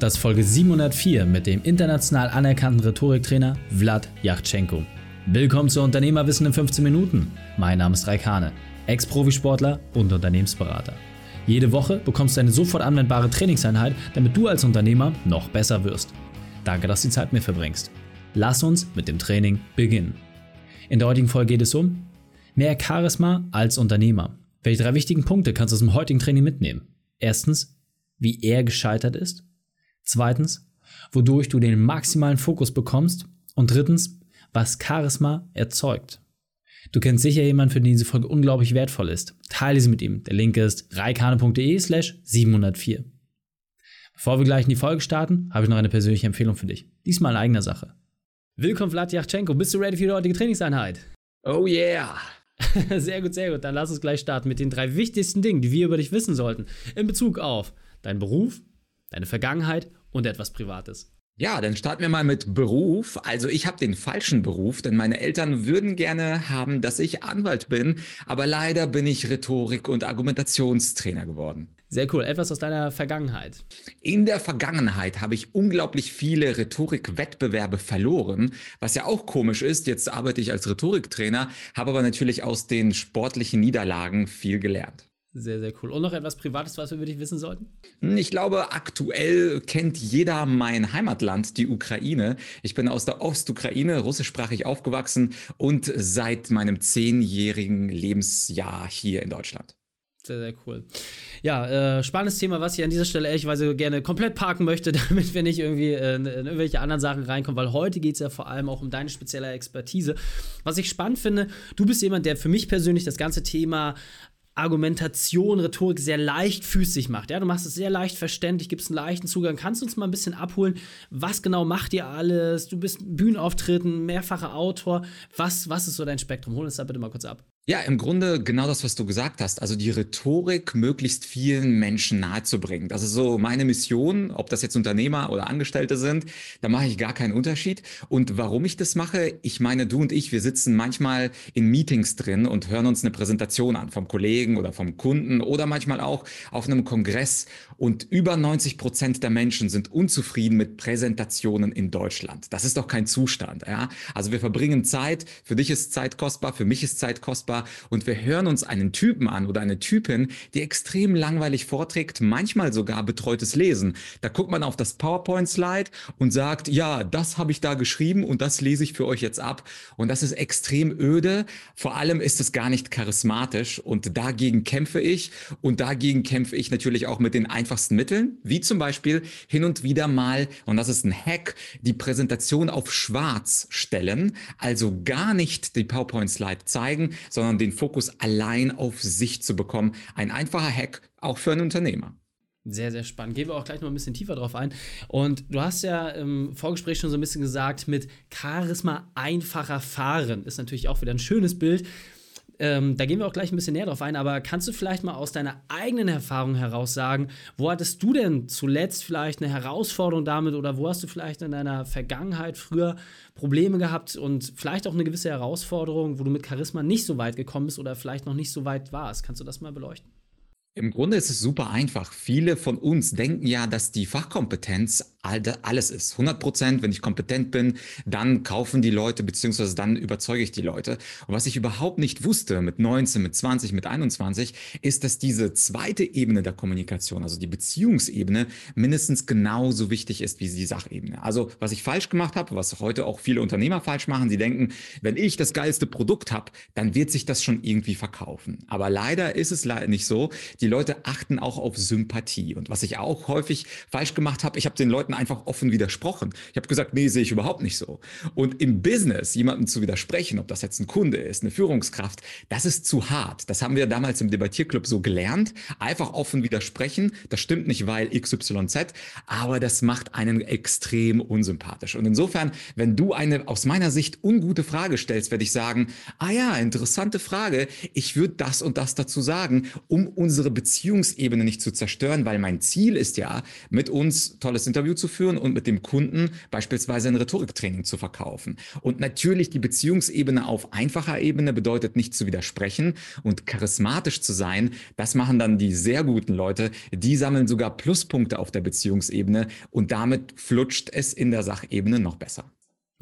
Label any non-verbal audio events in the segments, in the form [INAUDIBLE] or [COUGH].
Das ist Folge 704 mit dem international anerkannten Rhetoriktrainer Vlad Yachtschenko. Willkommen zu Unternehmerwissen in 15 Minuten. Mein Name ist Raikane, Ex-Profisportler und Unternehmensberater. Jede Woche bekommst du eine sofort anwendbare Trainingseinheit, damit du als Unternehmer noch besser wirst. Danke, dass du die Zeit mit mir verbringst. Lass uns mit dem Training beginnen. In der heutigen Folge geht es um mehr Charisma als Unternehmer. Welche drei wichtigen Punkte kannst du aus dem heutigen Training mitnehmen? Erstens, wie er gescheitert ist. Zweitens, wodurch du den maximalen Fokus bekommst. Und drittens, was Charisma erzeugt. Du kennst sicher jemanden, für den diese Folge unglaublich wertvoll ist. Teile sie mit ihm. Der Link ist reikane.de slash 704. Bevor wir gleich in die Folge starten, habe ich noch eine persönliche Empfehlung für dich. Diesmal in eigener Sache. Willkommen, Vlad Yachtschenko. Bist du ready für die heutige Trainingseinheit? Oh yeah! [LAUGHS] sehr gut, sehr gut. Dann lass uns gleich starten mit den drei wichtigsten Dingen, die wir über dich wissen sollten. In Bezug auf deinen Beruf, deine Vergangenheit und etwas Privates. Ja, dann starten wir mal mit Beruf. Also ich habe den falschen Beruf, denn meine Eltern würden gerne haben, dass ich Anwalt bin, aber leider bin ich Rhetorik- und Argumentationstrainer geworden. Sehr cool. Etwas aus deiner Vergangenheit. In der Vergangenheit habe ich unglaublich viele Rhetorikwettbewerbe verloren, was ja auch komisch ist. Jetzt arbeite ich als Rhetoriktrainer, habe aber natürlich aus den sportlichen Niederlagen viel gelernt. Sehr, sehr cool. Und noch etwas Privates, was wir über dich wissen sollten? Ich glaube, aktuell kennt jeder mein Heimatland, die Ukraine. Ich bin aus der Ostukraine, russischsprachig aufgewachsen und seit meinem zehnjährigen Lebensjahr hier in Deutschland. Sehr, sehr cool. Ja, äh, spannendes Thema, was ich an dieser Stelle ehrlichweise gerne komplett parken möchte, [LAUGHS] damit wir nicht irgendwie äh, in irgendwelche anderen Sachen reinkommen, weil heute geht es ja vor allem auch um deine spezielle Expertise. Was ich spannend finde, du bist jemand, der für mich persönlich das ganze Thema Argumentation, Rhetorik sehr leichtfüßig macht. Ja, du machst es sehr leicht verständlich, gibst einen leichten Zugang. Kannst du uns mal ein bisschen abholen? Was genau macht ihr alles? Du bist Bühnenauftritten, mehrfacher Autor. Was, was ist so dein Spektrum? Hol uns da bitte mal kurz ab. Ja, im Grunde genau das, was du gesagt hast. Also die Rhetorik möglichst vielen Menschen nahezubringen. Das ist so meine Mission, ob das jetzt Unternehmer oder Angestellte sind, da mache ich gar keinen Unterschied. Und warum ich das mache, ich meine, du und ich, wir sitzen manchmal in Meetings drin und hören uns eine Präsentation an vom Kollegen oder vom Kunden oder manchmal auch auf einem Kongress. Und über 90 Prozent der Menschen sind unzufrieden mit Präsentationen in Deutschland. Das ist doch kein Zustand. Ja? Also wir verbringen Zeit, für dich ist Zeit kostbar, für mich ist Zeit kostbar und wir hören uns einen Typen an oder eine Typin, die extrem langweilig vorträgt, manchmal sogar betreutes Lesen. Da guckt man auf das PowerPoint-Slide und sagt, ja, das habe ich da geschrieben und das lese ich für euch jetzt ab. Und das ist extrem öde. Vor allem ist es gar nicht charismatisch und dagegen kämpfe ich und dagegen kämpfe ich natürlich auch mit den einfachsten Mitteln, wie zum Beispiel hin und wieder mal, und das ist ein Hack, die Präsentation auf schwarz stellen, also gar nicht die PowerPoint-Slide zeigen, sondern sondern den Fokus allein auf sich zu bekommen. Ein einfacher Hack, auch für einen Unternehmer. Sehr, sehr spannend. Gehen wir auch gleich noch ein bisschen tiefer drauf ein. Und du hast ja im Vorgespräch schon so ein bisschen gesagt, mit Charisma einfacher fahren. Ist natürlich auch wieder ein schönes Bild. Ähm, da gehen wir auch gleich ein bisschen näher drauf ein, aber kannst du vielleicht mal aus deiner eigenen Erfahrung heraus sagen, wo hattest du denn zuletzt vielleicht eine Herausforderung damit oder wo hast du vielleicht in deiner Vergangenheit früher Probleme gehabt und vielleicht auch eine gewisse Herausforderung, wo du mit Charisma nicht so weit gekommen bist oder vielleicht noch nicht so weit warst? Kannst du das mal beleuchten? Im Grunde ist es super einfach. Viele von uns denken ja, dass die Fachkompetenz alles ist. 100 Prozent, wenn ich kompetent bin, dann kaufen die Leute, beziehungsweise dann überzeuge ich die Leute. Und was ich überhaupt nicht wusste mit 19, mit 20, mit 21, ist, dass diese zweite Ebene der Kommunikation, also die Beziehungsebene, mindestens genauso wichtig ist wie die Sachebene. Also was ich falsch gemacht habe, was heute auch viele Unternehmer falsch machen, sie denken, wenn ich das geilste Produkt habe, dann wird sich das schon irgendwie verkaufen. Aber leider ist es leider nicht so die Leute achten auch auf Sympathie. Und was ich auch häufig falsch gemacht habe, ich habe den Leuten einfach offen widersprochen. Ich habe gesagt, nee, sehe ich überhaupt nicht so. Und im Business jemandem zu widersprechen, ob das jetzt ein Kunde ist, eine Führungskraft, das ist zu hart. Das haben wir damals im Debattierclub so gelernt. Einfach offen widersprechen. Das stimmt nicht, weil XYZ, aber das macht einen extrem unsympathisch. Und insofern, wenn du eine aus meiner Sicht ungute Frage stellst, werde ich sagen, ah ja, interessante Frage. Ich würde das und das dazu sagen, um unsere unsere Beziehungsebene nicht zu zerstören, weil mein Ziel ist ja, mit uns tolles Interview zu führen und mit dem Kunden beispielsweise ein Rhetoriktraining zu verkaufen. Und natürlich die Beziehungsebene auf einfacher Ebene bedeutet nicht zu widersprechen und charismatisch zu sein. Das machen dann die sehr guten Leute. Die sammeln sogar Pluspunkte auf der Beziehungsebene und damit flutscht es in der Sachebene noch besser.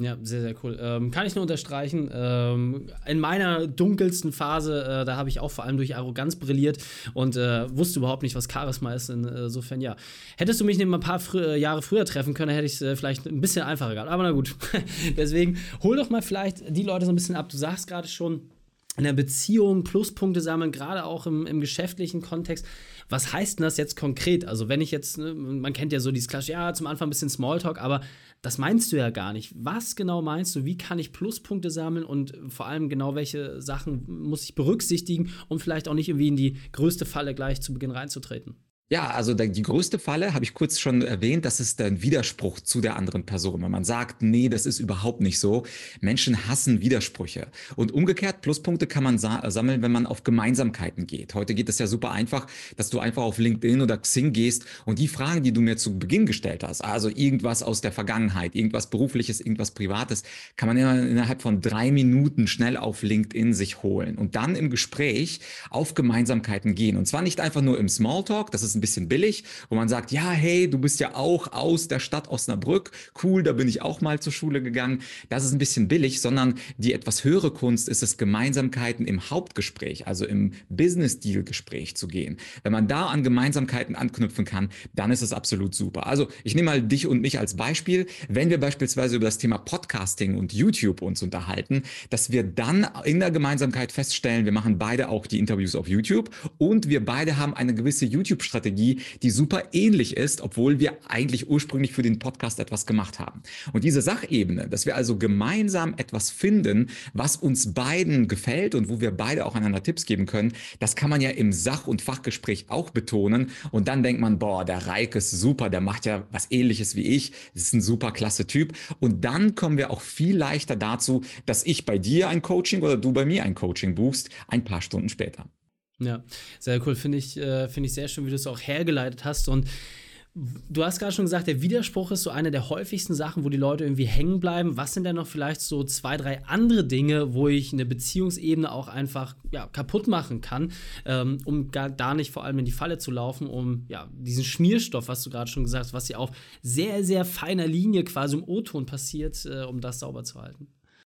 Ja, sehr, sehr cool. Ähm, kann ich nur unterstreichen. Ähm, in meiner dunkelsten Phase, äh, da habe ich auch vor allem durch Arroganz brilliert und äh, wusste überhaupt nicht, was Charisma ist. Insofern, ja. Hättest du mich ein paar frü äh, Jahre früher treffen können, hätte ich es äh, vielleicht ein bisschen einfacher gehabt. Aber na gut. [LAUGHS] Deswegen hol doch mal vielleicht die Leute so ein bisschen ab. Du sagst gerade schon, in der Beziehung Pluspunkte sammeln, gerade auch im, im geschäftlichen Kontext. Was heißt denn das jetzt konkret? Also, wenn ich jetzt, ne, man kennt ja so dieses klassische, ja, zum Anfang ein bisschen Smalltalk, aber das meinst du ja gar nicht. Was genau meinst du? Wie kann ich Pluspunkte sammeln und vor allem genau welche Sachen muss ich berücksichtigen, um vielleicht auch nicht irgendwie in die größte Falle gleich zu Beginn reinzutreten? Ja, also die größte Falle, habe ich kurz schon erwähnt, das ist ein Widerspruch zu der anderen Person. Wenn man sagt, nee, das ist überhaupt nicht so. Menschen hassen Widersprüche. Und umgekehrt, Pluspunkte kann man sammeln, wenn man auf Gemeinsamkeiten geht. Heute geht es ja super einfach, dass du einfach auf LinkedIn oder Xing gehst und die Fragen, die du mir zu Beginn gestellt hast, also irgendwas aus der Vergangenheit, irgendwas Berufliches, irgendwas Privates, kann man innerhalb von drei Minuten schnell auf LinkedIn sich holen und dann im Gespräch auf Gemeinsamkeiten gehen. Und zwar nicht einfach nur im Smalltalk, das ist ein bisschen billig, wo man sagt, ja, hey, du bist ja auch aus der Stadt Osnabrück, cool, da bin ich auch mal zur Schule gegangen. Das ist ein bisschen billig, sondern die etwas höhere Kunst ist es, Gemeinsamkeiten im Hauptgespräch, also im Business-Deal-Gespräch zu gehen. Wenn man da an Gemeinsamkeiten anknüpfen kann, dann ist es absolut super. Also ich nehme mal dich und mich als Beispiel. Wenn wir beispielsweise über das Thema Podcasting und YouTube uns unterhalten, dass wir dann in der Gemeinsamkeit feststellen, wir machen beide auch die Interviews auf YouTube und wir beide haben eine gewisse YouTube-Strategie Strategie, die super ähnlich ist, obwohl wir eigentlich ursprünglich für den Podcast etwas gemacht haben. Und diese Sachebene, dass wir also gemeinsam etwas finden, was uns beiden gefällt und wo wir beide auch einander Tipps geben können, das kann man ja im Sach- und Fachgespräch auch betonen. Und dann denkt man, boah, der Reik ist super, der macht ja was ähnliches wie ich, das ist ein super klasse Typ. Und dann kommen wir auch viel leichter dazu, dass ich bei dir ein Coaching oder du bei mir ein Coaching buchst, ein paar Stunden später. Ja, sehr cool. Finde ich, äh, find ich sehr schön, wie du es auch hergeleitet hast. Und du hast gerade schon gesagt, der Widerspruch ist so eine der häufigsten Sachen, wo die Leute irgendwie hängen bleiben. Was sind denn noch vielleicht so zwei, drei andere Dinge, wo ich eine Beziehungsebene auch einfach ja, kaputt machen kann, ähm, um gar, da nicht vor allem in die Falle zu laufen, um ja, diesen Schmierstoff, was du gerade schon gesagt hast, was ja auf sehr, sehr feiner Linie quasi im O-Ton passiert, äh, um das sauber zu halten?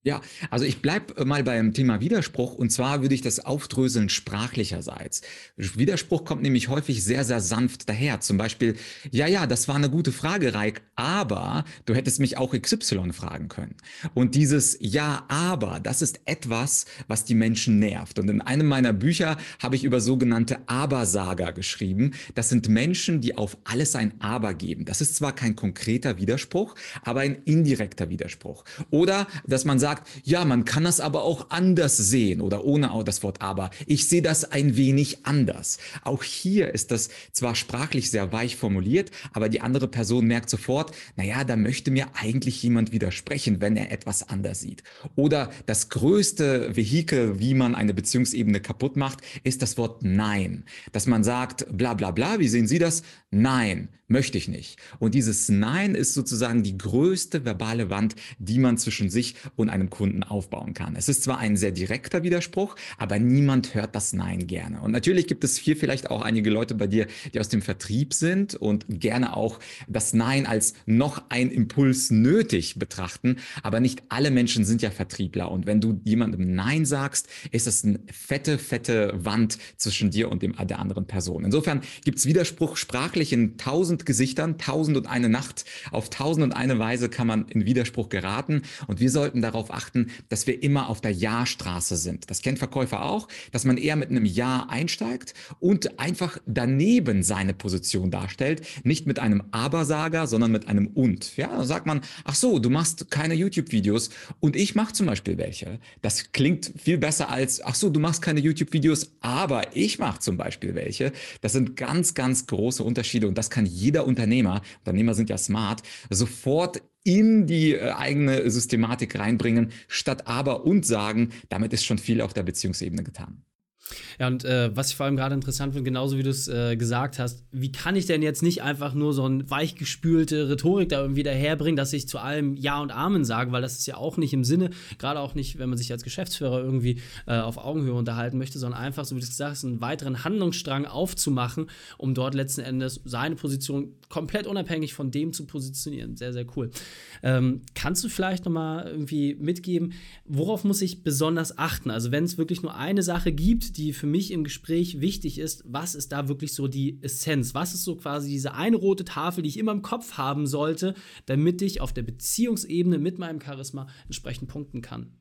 Ja, also ich bleibe mal beim Thema Widerspruch und zwar würde ich das aufdröseln sprachlicherseits. Widerspruch kommt nämlich häufig sehr, sehr sanft daher. Zum Beispiel, ja, ja, das war eine gute Frage, Reik, aber du hättest mich auch XY fragen können. Und dieses Ja, aber, das ist etwas, was die Menschen nervt. Und in einem meiner Bücher habe ich über sogenannte Abersager geschrieben. Das sind Menschen, die auf alles ein Aber geben. Das ist zwar kein konkreter Widerspruch, aber ein indirekter Widerspruch. Oder, dass man sagt, sagt, ja, man kann das aber auch anders sehen oder ohne das Wort aber. Ich sehe das ein wenig anders. Auch hier ist das zwar sprachlich sehr weich formuliert, aber die andere Person merkt sofort, naja, da möchte mir eigentlich jemand widersprechen, wenn er etwas anders sieht. Oder das größte Vehikel, wie man eine Beziehungsebene kaputt macht, ist das Wort Nein. Dass man sagt, bla bla bla, wie sehen Sie das? Nein, möchte ich nicht. Und dieses Nein ist sozusagen die größte verbale Wand, die man zwischen sich und einem einem Kunden aufbauen kann. Es ist zwar ein sehr direkter Widerspruch, aber niemand hört das Nein gerne. Und natürlich gibt es hier vielleicht auch einige Leute bei dir, die aus dem Vertrieb sind und gerne auch das Nein als noch ein Impuls nötig betrachten. Aber nicht alle Menschen sind ja Vertriebler. Und wenn du jemandem Nein sagst, ist das eine fette, fette Wand zwischen dir und dem, der anderen Person. Insofern gibt es Widerspruch sprachlich in tausend Gesichtern, tausend und eine Nacht. Auf tausend und eine Weise kann man in Widerspruch geraten. Und wir sollten darauf darauf achten, dass wir immer auf der Ja-Straße sind. Das kennt Verkäufer auch, dass man eher mit einem Ja einsteigt und einfach daneben seine Position darstellt, nicht mit einem Aber-Sager, sondern mit einem Und. Ja, dann sagt man, ach so, du machst keine YouTube-Videos und ich mache zum Beispiel welche. Das klingt viel besser als, ach so, du machst keine YouTube-Videos, aber ich mache zum Beispiel welche. Das sind ganz, ganz große Unterschiede und das kann jeder Unternehmer, Unternehmer sind ja smart, sofort in die äh, eigene Systematik reinbringen, statt aber und sagen, damit ist schon viel auf der Beziehungsebene getan. Ja, und äh, was ich vor allem gerade interessant finde, genauso wie du es äh, gesagt hast, wie kann ich denn jetzt nicht einfach nur so eine weichgespülte Rhetorik da irgendwie daherbringen, dass ich zu allem Ja und Amen sage, weil das ist ja auch nicht im Sinne, gerade auch nicht, wenn man sich als Geschäftsführer irgendwie äh, auf Augenhöhe unterhalten möchte, sondern einfach, so wie du es gesagt hast, einen weiteren Handlungsstrang aufzumachen, um dort letzten Endes seine Position komplett unabhängig von dem zu positionieren. Sehr, sehr cool. Ähm, kannst du vielleicht nochmal irgendwie mitgeben, worauf muss ich besonders achten? Also wenn es wirklich nur eine Sache gibt, die für mich im Gespräch wichtig ist, was ist da wirklich so die Essenz? Was ist so quasi diese eine rote Tafel, die ich immer im Kopf haben sollte, damit ich auf der Beziehungsebene mit meinem Charisma entsprechend punkten kann?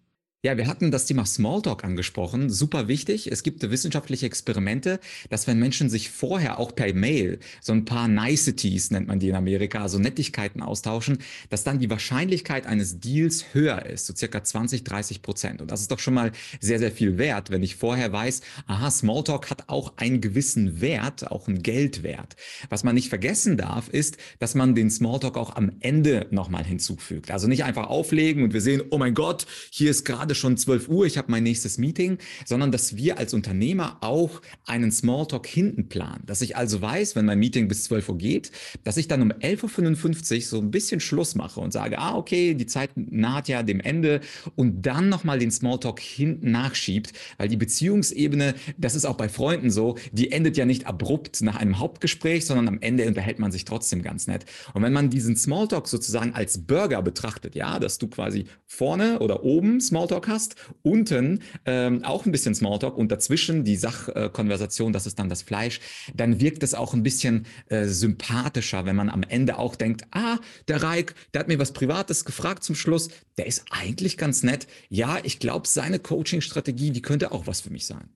Ja, wir hatten das Thema Smalltalk angesprochen. Super wichtig. Es gibt wissenschaftliche Experimente, dass wenn Menschen sich vorher auch per Mail so ein paar Niceties, nennt man die in Amerika, also Nettigkeiten austauschen, dass dann die Wahrscheinlichkeit eines Deals höher ist, so circa 20, 30 Prozent. Und das ist doch schon mal sehr, sehr viel wert, wenn ich vorher weiß, aha, Smalltalk hat auch einen gewissen Wert, auch einen Geldwert. Was man nicht vergessen darf, ist, dass man den Smalltalk auch am Ende nochmal hinzufügt. Also nicht einfach auflegen und wir sehen, oh mein Gott, hier ist gerade gerade schon 12 Uhr, ich habe mein nächstes Meeting, sondern dass wir als Unternehmer auch einen Smalltalk hinten planen. Dass ich also weiß, wenn mein Meeting bis 12 Uhr geht, dass ich dann um 11.55 Uhr so ein bisschen Schluss mache und sage, ah, okay, die Zeit naht ja dem Ende und dann nochmal den Smalltalk hinten nachschiebt, weil die Beziehungsebene, das ist auch bei Freunden so, die endet ja nicht abrupt nach einem Hauptgespräch, sondern am Ende unterhält man sich trotzdem ganz nett. Und wenn man diesen Smalltalk sozusagen als Burger betrachtet, ja, dass du quasi vorne oder oben Smalltalk Smalltalk hast, unten ähm, auch ein bisschen Smalltalk und dazwischen die Sachkonversation, das ist dann das Fleisch, dann wirkt es auch ein bisschen äh, sympathischer, wenn man am Ende auch denkt, ah, der Reik, der hat mir was Privates gefragt zum Schluss, der ist eigentlich ganz nett. Ja, ich glaube, seine Coaching-Strategie, die könnte auch was für mich sein.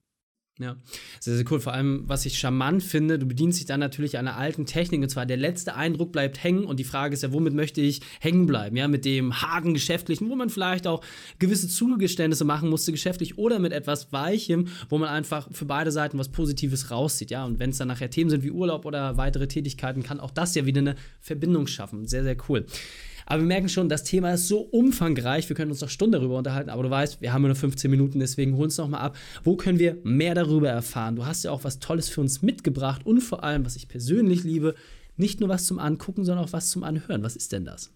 Ja, sehr, sehr cool. Vor allem, was ich charmant finde, du bedienst dich dann natürlich einer alten Technik und zwar der letzte Eindruck bleibt hängen und die Frage ist ja, womit möchte ich hängen bleiben? Ja, mit dem harten Geschäftlichen, wo man vielleicht auch gewisse Zugeständnisse machen musste, geschäftlich oder mit etwas Weichem, wo man einfach für beide Seiten was Positives rauszieht. Ja, und wenn es dann nachher Themen sind wie Urlaub oder weitere Tätigkeiten, kann auch das ja wieder eine Verbindung schaffen. Sehr, sehr cool. Aber wir merken schon, das Thema ist so umfangreich, wir können uns noch Stunden darüber unterhalten, aber du weißt, wir haben nur 15 Minuten, deswegen hol uns noch mal ab. Wo können wir mehr darüber erfahren? Du hast ja auch was Tolles für uns mitgebracht und vor allem, was ich persönlich liebe, nicht nur was zum Angucken, sondern auch was zum Anhören. Was ist denn das?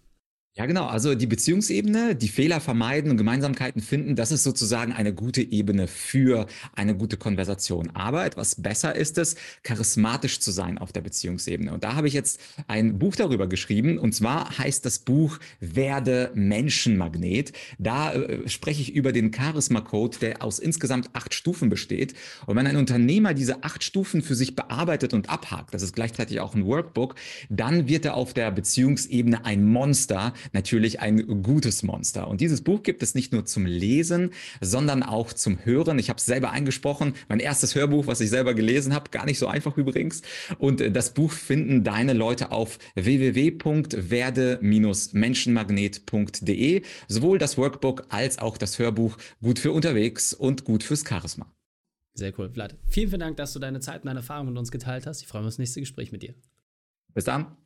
Ja, genau. Also die Beziehungsebene, die Fehler vermeiden und Gemeinsamkeiten finden, das ist sozusagen eine gute Ebene für eine gute Konversation. Aber etwas besser ist es, charismatisch zu sein auf der Beziehungsebene. Und da habe ich jetzt ein Buch darüber geschrieben. Und zwar heißt das Buch Werde Menschenmagnet. Da äh, spreche ich über den Charisma-Code, der aus insgesamt acht Stufen besteht. Und wenn ein Unternehmer diese acht Stufen für sich bearbeitet und abhakt, das ist gleichzeitig auch ein Workbook, dann wird er auf der Beziehungsebene ein Monster, natürlich ein gutes Monster. Und dieses Buch gibt es nicht nur zum Lesen, sondern auch zum Hören. Ich habe es selber eingesprochen, mein erstes Hörbuch, was ich selber gelesen habe, gar nicht so einfach übrigens. Und äh, das Buch finden deine Leute auf www.werde-menschenmagnet.de. Sowohl das Workbook als auch das Hörbuch gut für unterwegs und gut fürs Charisma. Sehr cool, Vlad. Vielen, vielen Dank, dass du deine Zeit und deine Erfahrungen mit uns geteilt hast. Ich freue mich auf das nächste Gespräch mit dir. Bis dann.